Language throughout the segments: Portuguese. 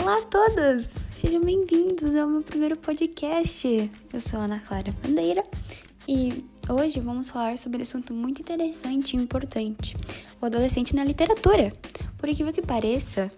Olá a todos! Sejam bem-vindos ao meu primeiro podcast. Eu sou Ana Clara Bandeira e hoje vamos falar sobre um assunto muito interessante e importante: o adolescente na literatura. Por incrível que pareça,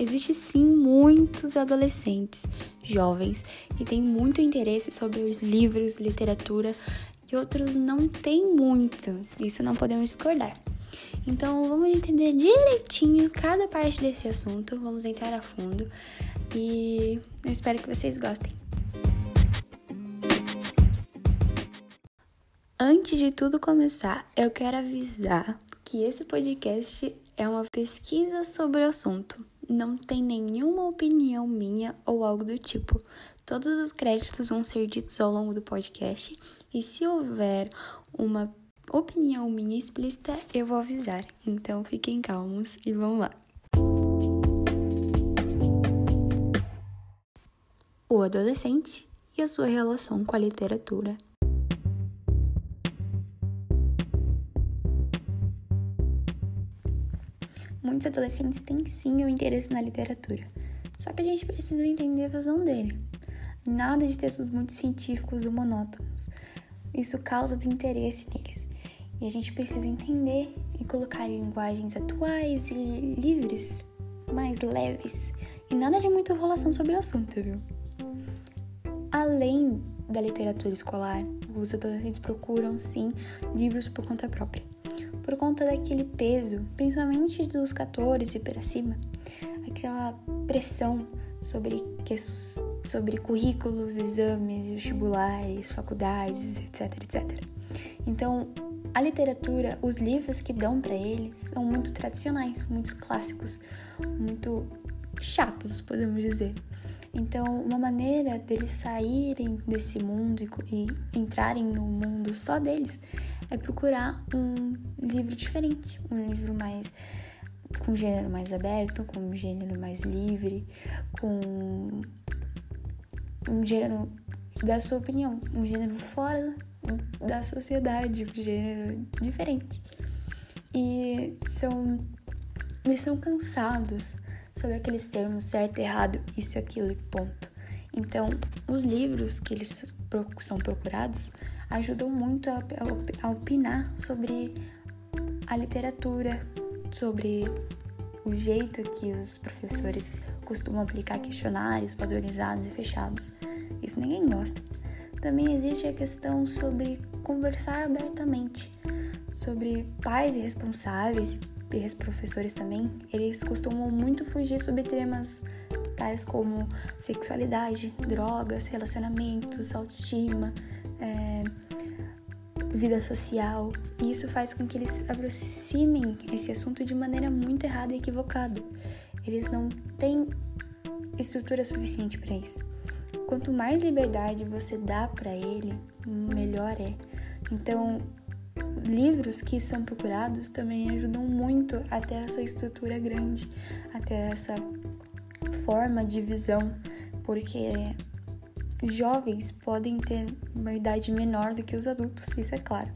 existe sim muitos adolescentes jovens que têm muito interesse sobre os livros, literatura e outros não têm muito. Isso não podemos discordar. Então vamos entender direitinho cada parte desse assunto, vamos entrar a fundo e eu espero que vocês gostem. Antes de tudo começar, eu quero avisar que esse podcast é uma pesquisa sobre o assunto. Não tem nenhuma opinião minha ou algo do tipo. Todos os créditos vão ser ditos ao longo do podcast e se houver uma opinião minha explícita, eu vou avisar. Então fiquem calmos e vamos lá. O adolescente e a sua relação com a literatura. Muitos adolescentes têm sim o interesse na literatura, só que a gente precisa entender a visão dele. Nada de textos muito científicos ou monótonos. Isso causa desinteresse neles. E a gente precisa entender e colocar linguagens atuais e livres, mais leves, e nada de muita enrolação sobre o assunto, viu? Além da literatura escolar, os adolescentes procuram sim livros por conta própria. Por conta daquele peso, principalmente dos 14 e para cima, aquela pressão sobre, sobre currículos, exames, vestibulares, faculdades, etc, etc. Então, a literatura, os livros que dão para eles são muito tradicionais, muito clássicos, muito chatos, podemos dizer. Então, uma maneira deles saírem desse mundo e, e entrarem no mundo só deles é procurar um livro diferente, um livro mais com gênero mais aberto, com um gênero mais livre, com um gênero da sua opinião, um gênero fora da sociedade, gênero diferente. E são eles são cansados sobre aqueles termos certo, errado, isso, aquilo e ponto. Então, os livros que eles são procurados ajudam muito a opinar sobre a literatura, sobre o jeito que os professores costumam aplicar questionários padronizados e fechados. Isso ninguém gosta. Também existe a questão sobre conversar abertamente, sobre pais irresponsáveis e professores também. Eles costumam muito fugir sobre temas tais como sexualidade, drogas, relacionamentos, autoestima, é, vida social. E isso faz com que eles aproximem esse assunto de maneira muito errada e equivocada. Eles não têm estrutura suficiente para isso. Quanto mais liberdade você dá para ele, melhor é. Então, livros que são procurados também ajudam muito a ter essa estrutura grande, a ter essa forma de visão, porque jovens podem ter uma idade menor do que os adultos, isso é claro.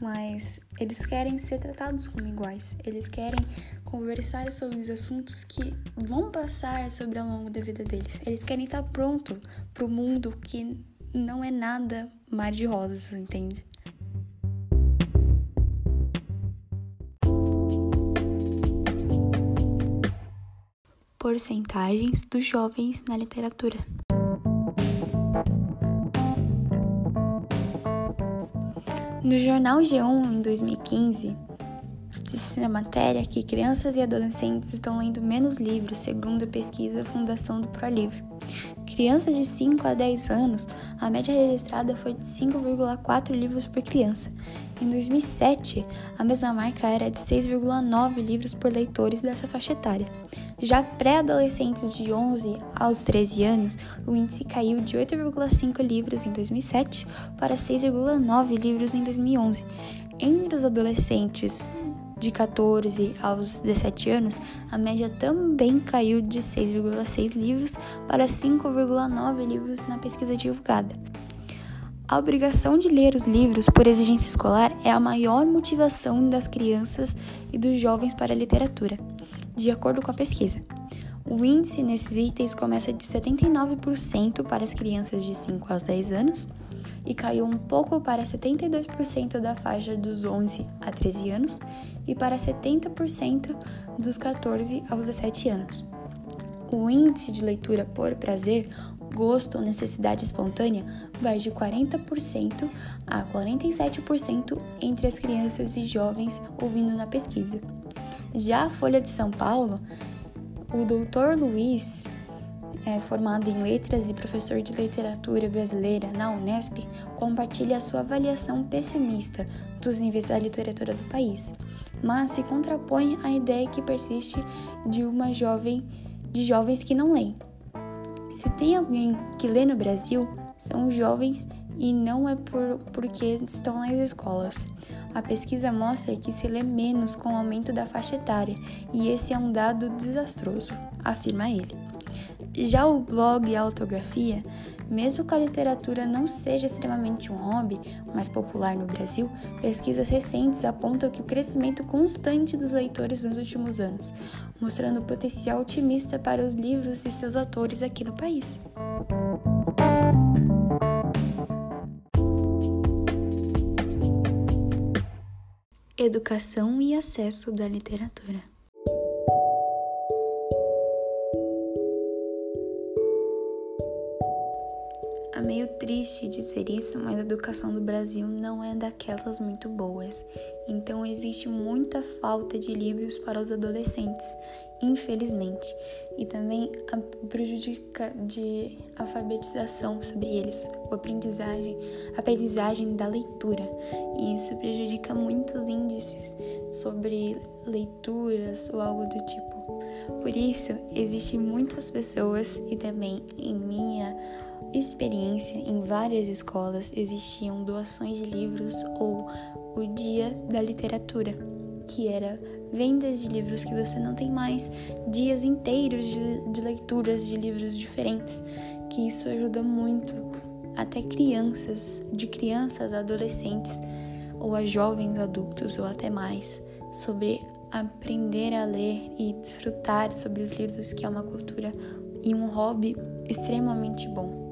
Mas eles querem ser tratados como iguais. Eles querem conversar sobre os assuntos que vão passar sobre ao longo da vida deles. Eles querem estar pronto para o mundo que não é nada mar de rosas, entende? Porcentagens dos jovens na literatura. No jornal G1, em 2015, disse na matéria que crianças e adolescentes estão lendo menos livros, segundo a pesquisa Fundação do ProLivre. Crianças de 5 a 10 anos, a média registrada foi de 5,4 livros por criança. Em 2007, a mesma marca era de 6,9 livros por leitores dessa faixa etária. Já pré-adolescentes de 11 aos 13 anos, o índice caiu de 8,5 livros em 2007 para 6,9 livros em 2011. Entre os adolescentes de 14 aos 17 anos, a média também caiu de 6,6 livros para 5,9 livros na pesquisa divulgada. A obrigação de ler os livros por exigência escolar é a maior motivação das crianças e dos jovens para a literatura de acordo com a pesquisa. O índice nesses itens começa de 79% para as crianças de 5 aos 10 anos e caiu um pouco para 72% da faixa dos 11 a 13 anos e para 70% dos 14 aos 17 anos. O índice de leitura por prazer, gosto ou necessidade espontânea vai de 40% a 47% entre as crianças e jovens ouvindo na pesquisa. Já a Folha de São Paulo o doutor Luiz, é, formado em letras e professor de literatura brasileira na Unesp, compartilha a sua avaliação pessimista dos níveis da literatura do país, mas se contrapõe à ideia que persiste de uma jovem de jovens que não leem. Se tem alguém que lê no Brasil, são os jovens e não é por, porque estão nas escolas. A pesquisa mostra que se lê menos com o aumento da faixa etária, e esse é um dado desastroso, afirma ele. Já o blog e a autografia, mesmo que a literatura não seja extremamente um hobby, mais popular no Brasil, pesquisas recentes apontam que o crescimento constante dos leitores nos últimos anos, mostrando potencial otimista para os livros e seus autores aqui no país. Educação e acesso da literatura. É meio triste dizer isso, mas a educação do Brasil não é daquelas muito boas. Então existe muita falta de livros para os adolescentes, infelizmente. E também a prejudica de alfabetização sobre eles, a aprendizagem, a aprendizagem da leitura. E isso prejudica muitos índices sobre leituras ou algo do tipo. Por isso, existem muitas pessoas e também em minha experiência em várias escolas existiam doações de livros ou o Dia da Literatura, que era vendas de livros que você não tem mais, dias inteiros de, de leituras de livros diferentes, que isso ajuda muito até crianças, de crianças a adolescentes ou a jovens adultos ou até mais, sobre aprender a ler e desfrutar sobre os livros, que é uma cultura e um hobby extremamente bom.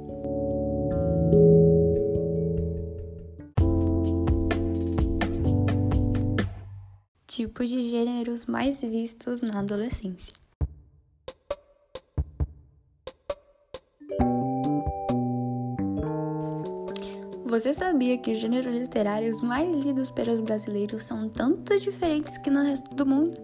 Tipos de gêneros mais vistos na adolescência. Você sabia que os gêneros literários mais lidos pelos brasileiros são tanto diferentes que no resto do mundo?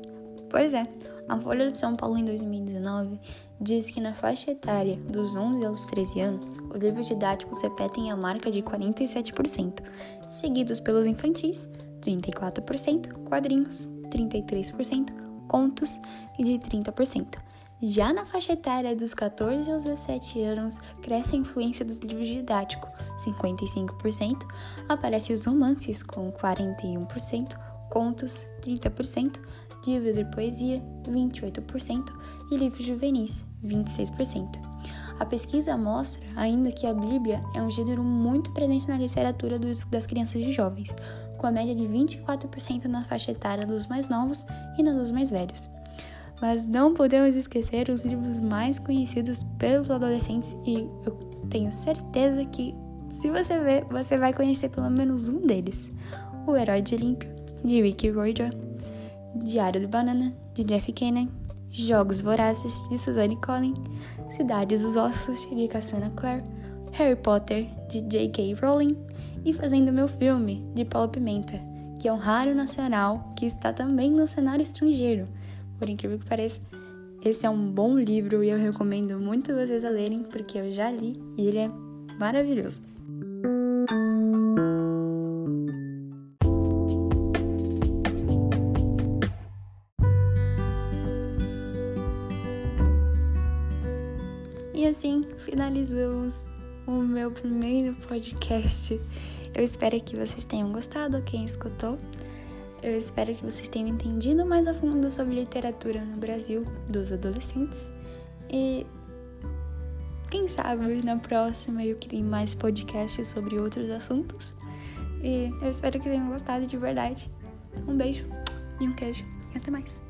Pois é, a Folha de São Paulo em 2019 diz que na faixa etária dos 11 aos 13 anos, os livros didáticos repetem a marca de 47%, seguidos pelos infantis, 34%, quadrinhos, 33%, contos e de 30%. Já na faixa etária dos 14 aos 17 anos, cresce a influência dos livros didáticos, 55%, aparecem os romances com 41%, contos, 30%, livros de poesia, 28%, e livros juvenis, 26%. A pesquisa mostra ainda que a Bíblia é um gênero muito presente na literatura dos, das crianças e jovens, com a média de 24% na faixa etária dos mais novos e na dos mais velhos. Mas não podemos esquecer os livros mais conhecidos pelos adolescentes e eu tenho certeza que se você ver, você vai conhecer pelo menos um deles. O Herói de Olímpio, de Ricky Roger, Diário de Banana, de Jeff Kennan, Jogos Vorazes, de Suzanne Collins, Cidades dos Ossos, de Cassandra Clare, Harry Potter, de J.K. Rowling e Fazendo Meu Filme, de Paulo Pimenta, que é um raro nacional que está também no cenário estrangeiro. Por incrível que pareça, esse é um bom livro e eu recomendo muito vocês a lerem porque eu já li e ele é maravilhoso. Assim finalizamos o meu primeiro podcast. Eu espero que vocês tenham gostado, quem escutou. Eu espero que vocês tenham entendido mais a fundo sobre literatura no Brasil dos adolescentes. E quem sabe na próxima eu crie mais podcasts sobre outros assuntos. E eu espero que tenham gostado de verdade. Um beijo e um queijo. E até mais.